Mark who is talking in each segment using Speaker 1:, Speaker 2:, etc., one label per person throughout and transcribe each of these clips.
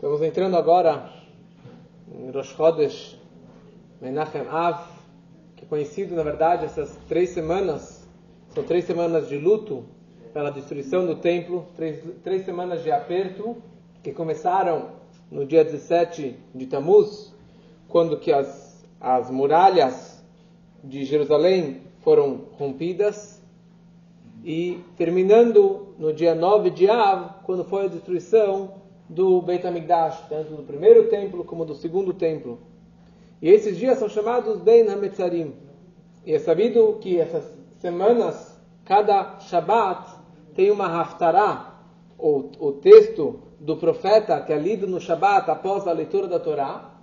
Speaker 1: Estamos entrando agora em Rosh Chodesh Menachem Av, que é conhecido, na verdade, essas três semanas, são três semanas de luto pela destruição do templo, três, três semanas de aperto, que começaram no dia 17 de Tammuz, quando que as, as muralhas de Jerusalém foram rompidas, e terminando no dia 9 de Av, quando foi a destruição do Beit HaMikdash, tanto do primeiro templo como do segundo templo. E esses dias são chamados Ben HaMetzarim. E é sabido que essas semanas, cada Shabbat tem uma Haftarah, ou o texto do profeta que é lido no Shabbat após a leitura da Torá,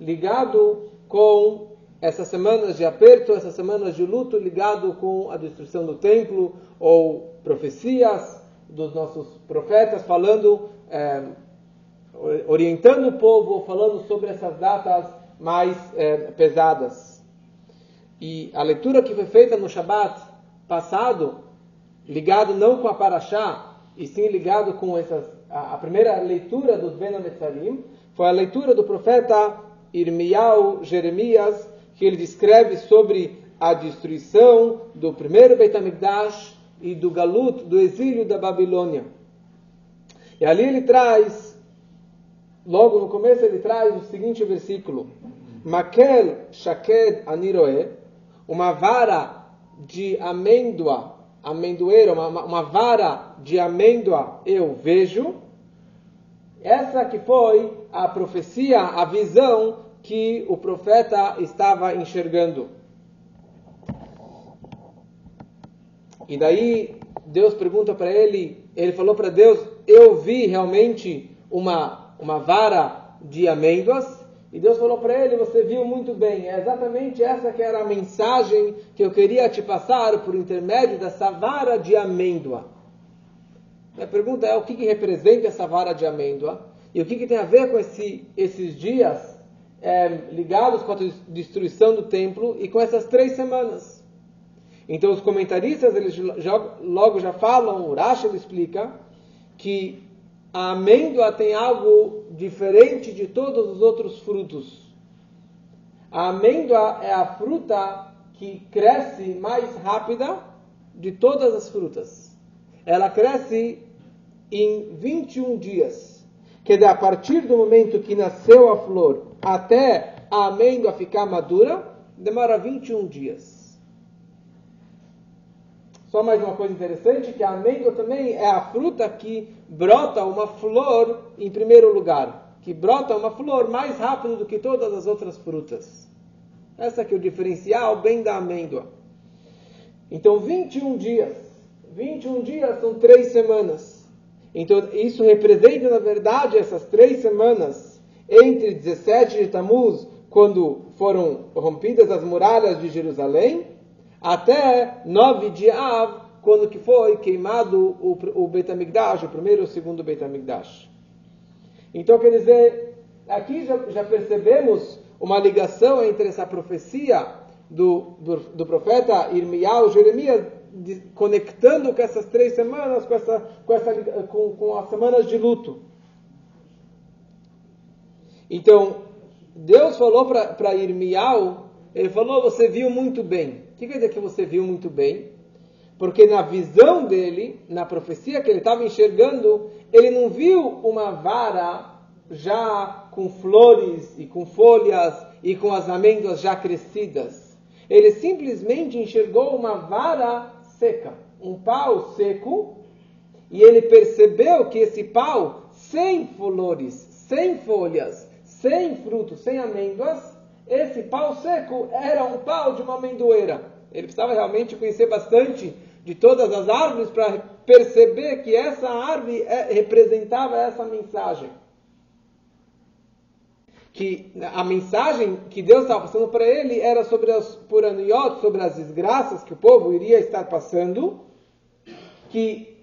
Speaker 1: ligado com essas semanas de aperto, essas semanas de luto, ligado com a destruição do templo, ou profecias dos nossos profetas falando é, orientando o povo, falando sobre essas datas mais é, pesadas. E a leitura que foi feita no Shabat passado, ligado não com a Parashá, e sim ligado com essas, a, a primeira leitura dos Ben Ametzarim, foi a leitura do profeta Irmial Jeremias, que ele descreve sobre a destruição do primeiro Beit HaMikdash e do Galut, do exílio da Babilônia. E ali ele traz, logo no começo ele traz o seguinte versículo: Makel Shaked Aniroe, uma vara de amêndoa, amendoeira, uma, uma vara de amêndoa eu vejo. Essa que foi a profecia, a visão que o profeta estava enxergando. E daí Deus pergunta para ele, ele falou para Deus, eu vi realmente uma, uma vara de amêndoas, e Deus falou para ele, você viu muito bem, é exatamente essa que era a mensagem que eu queria te passar por intermédio dessa vara de amêndoa. A pergunta é, o que, que representa essa vara de amêndoa? E o que, que tem a ver com esse, esses dias é, ligados com a destruição do templo e com essas três semanas? Então os comentaristas eles já, logo já falam, o Rashi explica que a amêndoa tem algo diferente de todos os outros frutos. A amêndoa é a fruta que cresce mais rápida de todas as frutas. Ela cresce em 21 dias. Quer dizer, a partir do momento que nasceu a flor até a amêndoa ficar madura, demora 21 dias. Só mais uma coisa interessante, que a amêndoa também é a fruta que brota uma flor em primeiro lugar, que brota uma flor mais rápido do que todas as outras frutas. Essa que é o diferencial bem da amêndoa. Então, 21 dias. 21 dias são três semanas. Então, isso representa, na verdade, essas três semanas entre 17 de Tammuz, quando foram rompidas as muralhas de Jerusalém, até 9 de Av, quando que foi queimado o, o Beit o primeiro e o segundo Beit HaMikdash. Então, quer dizer, aqui já, já percebemos uma ligação entre essa profecia do, do, do profeta Irmial, Jeremias, de, conectando com essas três semanas, com, essa, com, essa, com, com as semanas de luto. Então, Deus falou para Irmial, ele falou, você viu muito bem. O que quer dizer que você viu muito bem? Porque na visão dele, na profecia que ele estava enxergando, ele não viu uma vara já com flores e com folhas e com as amêndoas já crescidas. Ele simplesmente enxergou uma vara seca, um pau seco, e ele percebeu que esse pau, sem flores, sem folhas, sem frutos, sem amêndoas, esse pau seco era um pau de uma amendoeira. Ele precisava realmente conhecer bastante de todas as árvores para perceber que essa árvore é, representava essa mensagem. Que a mensagem que Deus estava passando para ele era sobre as puraniot, sobre as desgraças que o povo iria estar passando, que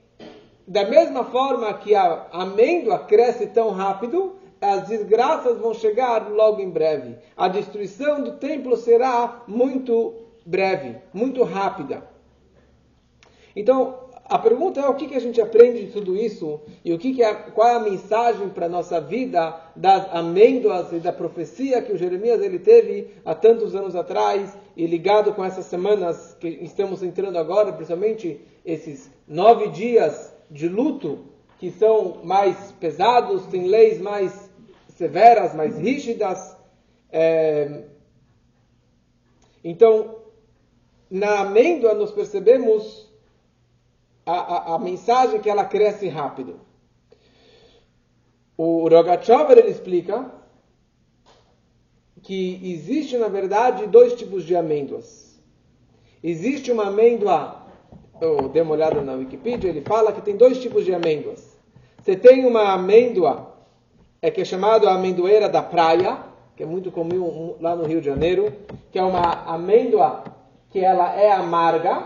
Speaker 1: da mesma forma que a amêndoa cresce tão rápido, as desgraças vão chegar logo em breve. A destruição do templo será muito breve, muito rápida. Então, a pergunta é o que, que a gente aprende de tudo isso e o que, que é, qual é a mensagem para a nossa vida das amêndoas e da profecia que o Jeremias ele teve há tantos anos atrás e ligado com essas semanas que estamos entrando agora, principalmente esses nove dias de luto que são mais pesados, tem leis mais severas, mais rígidas. É... Então, na amêndoa nós percebemos a, a, a mensagem que ela cresce rápido. O Rogachover ele explica que existe na verdade dois tipos de amêndoas. Existe uma amêndoa, eu dei uma olhada na Wikipedia, ele fala que tem dois tipos de amêndoas. Você tem uma amêndoa é que é chamada a amendoeira da praia, que é muito comum lá no Rio de Janeiro, que é uma amêndoa que ela é amarga,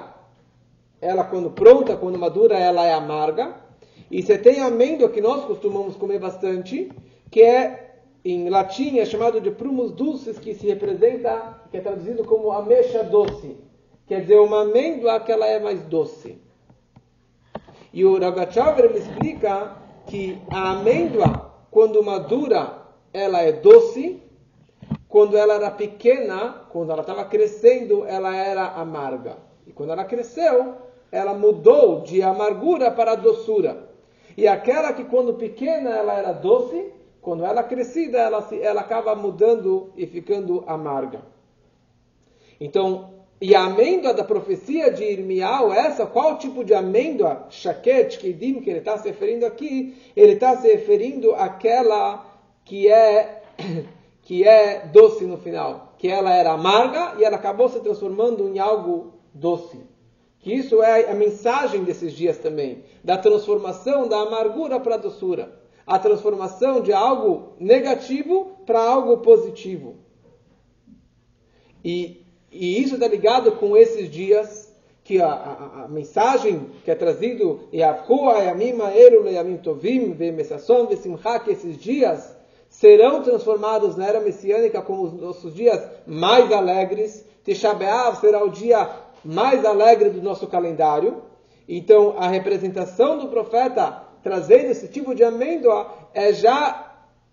Speaker 1: ela quando pronta, quando madura, ela é amarga. E você tem amêndoa que nós costumamos comer bastante, que é em latim é chamado de prumus dulces, que se representa, que é traduzido como ameixa doce. Quer dizer, uma amêndoa que ela é mais doce. E o Ragachover ele explica que a amêndoa, quando madura, ela é doce. Quando ela era pequena, quando ela estava crescendo, ela era amarga. E quando ela cresceu, ela mudou de amargura para doçura. E aquela que quando pequena ela era doce, quando ela crescida ela, se, ela acaba mudando e ficando amarga. Então, e a amêndoa da profecia de Irmial, essa, qual tipo de amêndoa, shaket, kedim, que ele está se referindo aqui? Ele está se referindo àquela que é, que é doce no final. Que ela era amarga e ela acabou se transformando em algo doce. Que isso é a mensagem desses dias também, da transformação da amargura para a doçura, a transformação de algo negativo para algo positivo. E, e isso está ligado com esses dias que a, a, a mensagem que é trazido Eru, Yamim Tovim, Vemesasson, Vesimcha, que esses dias serão transformados na era messiânica como os nossos dias mais alegres. Tisha será o dia mais alegre do nosso calendário. Então, a representação do profeta trazendo esse tipo de amêndoa é já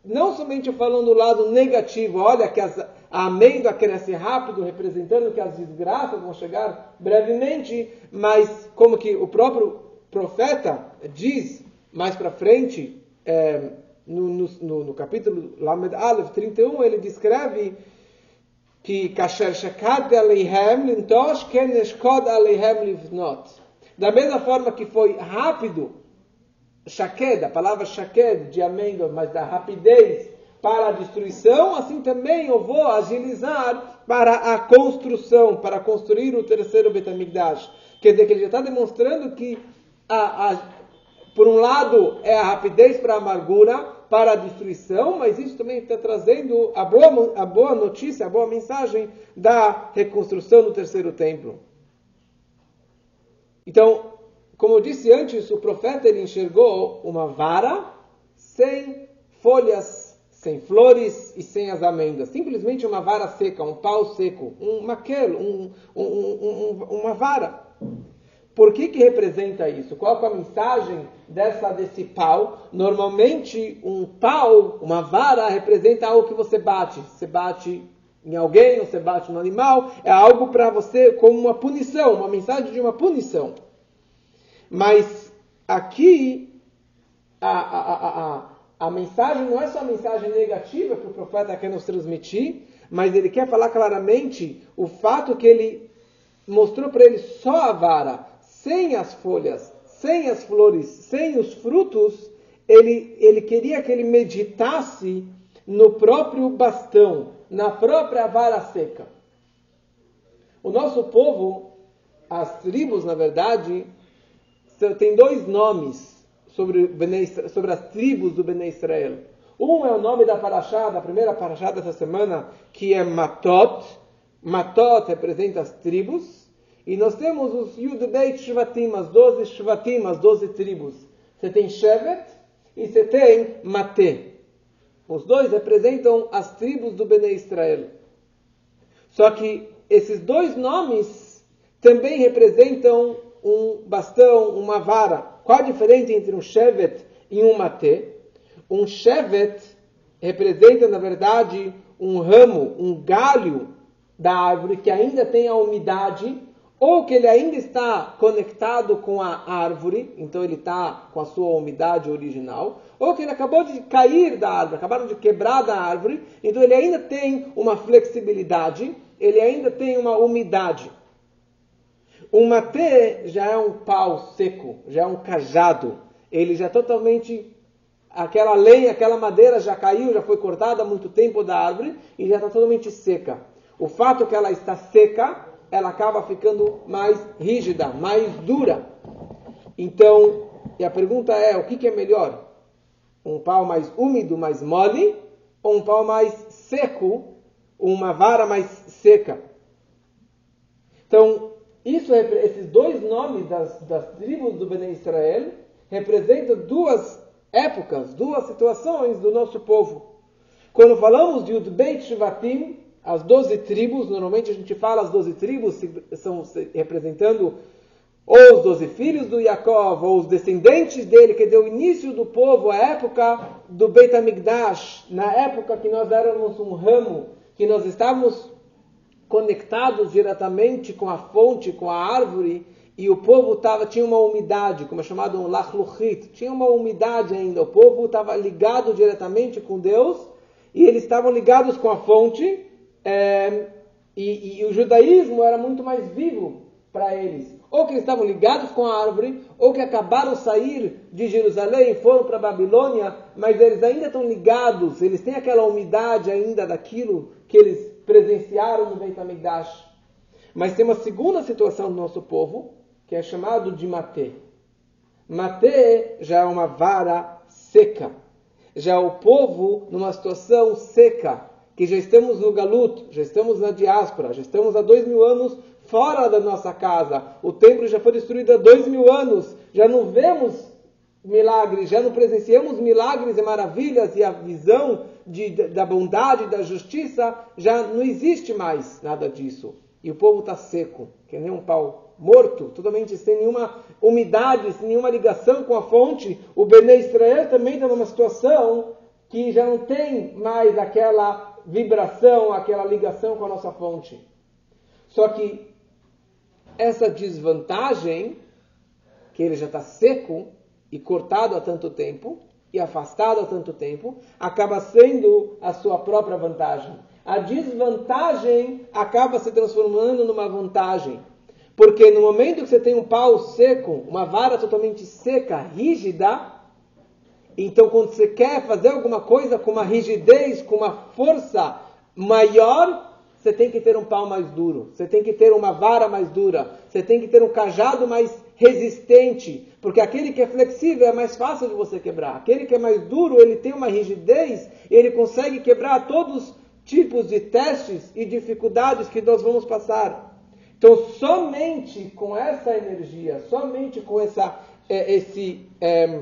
Speaker 1: não somente falando do lado negativo, olha que as, a amêndoa cresce rápido, representando que as desgraças vão chegar brevemente, mas como que o próprio profeta diz mais para frente, é, no, no, no, capítulo Lamed Aleph 31, ele descreve que kasher shakad aleihem lintosh ken aleihem livnot. Da mesma forma que foi rápido, shaked, a palavra shaked de amêndoa, mas da rapidez para a destruição, assim também eu vou agilizar para a construção, para construir o terceiro Betamigdash. Quer dizer que ele já está demonstrando que, a, a, por um lado, é a rapidez para a amargura, para a destruição, mas isso também está trazendo a boa, a boa notícia, a boa mensagem da reconstrução do terceiro templo. Então, como eu disse antes, o profeta ele enxergou uma vara sem folhas, sem flores e sem as amêndoas. Simplesmente uma vara seca, um pau seco, um um, um, um, uma vara. Por que, que representa isso? Qual é a mensagem dessa, desse pau? Normalmente, um pau, uma vara, representa algo que você bate. Você bate em alguém, você bate no animal. É algo para você como uma punição, uma mensagem de uma punição. Mas aqui, a, mensagem não é só a mensagem negativa que o profeta quer nos transmitir, mas ele quer falar claramente o fato que ele mostrou para ele só a vara sem as folhas, sem as flores, sem os frutos, ele, ele queria que ele meditasse no próprio bastão, na própria vara seca. O nosso povo, as tribos, na verdade, tem dois nomes sobre, sobre as tribos do Bnei Israel. Um é o nome da paraxá, da primeira paraxá dessa semana, que é Matot. Matot representa as tribos. E nós temos os Yud Beit Shvatim, as 12 Shvatim, as 12 tribos. Você tem Shevet e você tem Mate. Os dois representam as tribos do Bnei Israel. Só que esses dois nomes também representam um bastão, uma vara. Qual a diferença entre um shevet e um matê? Um shevet representa, na verdade, um ramo, um galho da árvore que ainda tem a umidade, ou que ele ainda está conectado com a árvore, então ele está com a sua umidade original, ou que ele acabou de cair da árvore, acabaram de quebrar da árvore, então ele ainda tem uma flexibilidade, ele ainda tem uma umidade. Um matê já é um pau seco, já é um cajado, ele já é totalmente aquela lenha, aquela madeira já caiu, já foi cortada há muito tempo da árvore e já está totalmente seca. O fato que ela está seca, ela acaba ficando mais rígida, mais dura. Então, e a pergunta é, o que, que é melhor? Um pau mais úmido, mais mole, ou um pau mais seco, uma vara mais seca? Isso, esses dois nomes das, das tribos do Bene Israel representam duas épocas, duas situações do nosso povo. Quando falamos de Udbeit Shvatim, as doze tribos, normalmente a gente fala as doze tribos são representando ou os doze filhos do Jacob, ou os descendentes dele, que deu início do povo, a época do Beit HaMikdash, na época que nós éramos um ramo, que nós estávamos conectados diretamente com a fonte, com a árvore, e o povo tava, tinha uma umidade, como é chamado um lachluchit, tinha uma umidade ainda, o povo estava ligado diretamente com Deus, e eles estavam ligados com a fonte, é, e, e, o judaísmo era muito mais vivo para eles. Ou que eles estavam ligados com a árvore, ou que acabaram sair de Jerusalém e foram para Babilônia, mas eles ainda estão ligados, eles têm aquela umidade ainda daquilo que eles presenciaram no Beit HaMikdash. Mas tem uma segunda situação do nosso povo, que é chamado de Matê. Matê já é uma vara seca. Já é o povo numa situação seca, que já estamos no galuto, já estamos na diáspora, já estamos há dois mil anos fora da nossa casa. O templo já foi destruído há dois mil anos. Já não vemos milagres, já não presenciamos milagres e maravilhas e a visão de, da bondade, da justiça, já não existe mais nada disso. E o povo está seco, que nem um pau morto, totalmente sem nenhuma umidade, sem nenhuma ligação com a fonte, o Bene Israel também está numa situação que já não tem mais aquela vibração, aquela ligação com a nossa fonte. Só que essa desvantagem, que ele já está seco e cortado há tanto tempo, e afastado há tanto tempo, acaba sendo a sua própria vantagem. A desvantagem acaba se transformando numa vantagem. Porque no momento que você tem um pau seco, uma vara totalmente seca, rígida, então quando você quer fazer alguma coisa com uma rigidez, com uma força maior, você tem que ter um pau mais duro, você tem que ter uma vara mais dura, você tem que ter um cajado mais resistente, porque aquele que é flexível é mais fácil de você quebrar. Aquele que é mais duro, ele tem uma rigidez, ele consegue quebrar todos os tipos de testes e dificuldades que nós vamos passar. Então, somente com essa energia, somente com essa, é, esse, é,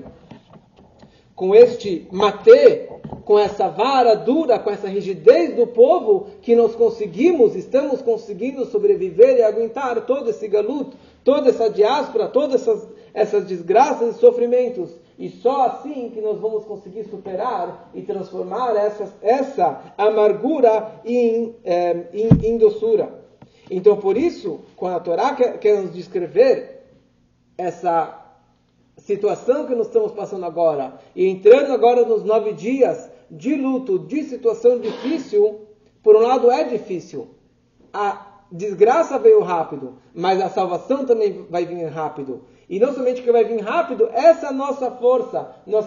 Speaker 1: com este matê, com essa vara dura, com essa rigidez do povo, que nós conseguimos, estamos conseguindo sobreviver e aguentar todo esse galuto, toda essa diáspora, todas essas, essas desgraças e sofrimentos. E só assim que nós vamos conseguir superar e transformar essa, essa amargura em, é, em, em doçura. Então, por isso, quando a Torá quer, quer nos descrever essa situação que nós estamos passando agora, e entrando agora nos nove dias de luto, de situação difícil, por um lado é difícil. A desgraça veio rápido, mas a salvação também vai vir rápido. E não somente que vai vir rápido, essa é nossa força, nós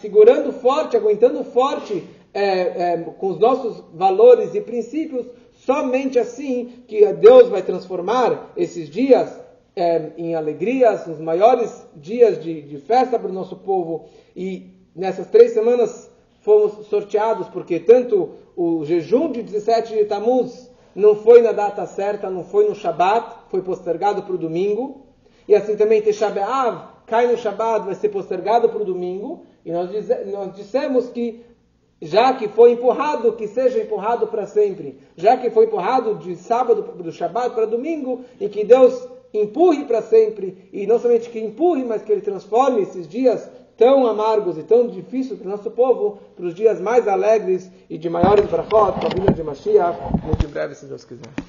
Speaker 1: segurando forte, aguentando forte é, é, com os nossos valores e princípios, Somente assim que Deus vai transformar esses dias é, em alegrias, os maiores dias de, de festa para o nosso povo. E nessas três semanas fomos sorteados, porque tanto o jejum de 17 de Tammuz não foi na data certa, não foi no Shabat, foi postergado para o domingo. E assim também Tisha B'Av cai no Shabat, vai ser postergado para o domingo. E nós, nós dissemos que já que foi empurrado, que seja empurrado para sempre. Já que foi empurrado de sábado do Shabat para domingo, e que Deus empurre para sempre, e não somente que empurre, mas que ele transforme esses dias tão amargos e tão difíceis para o nosso povo, para os dias mais alegres e de maiores brachot, com a vinda de Mashiach, muito em breve, se Deus quiser.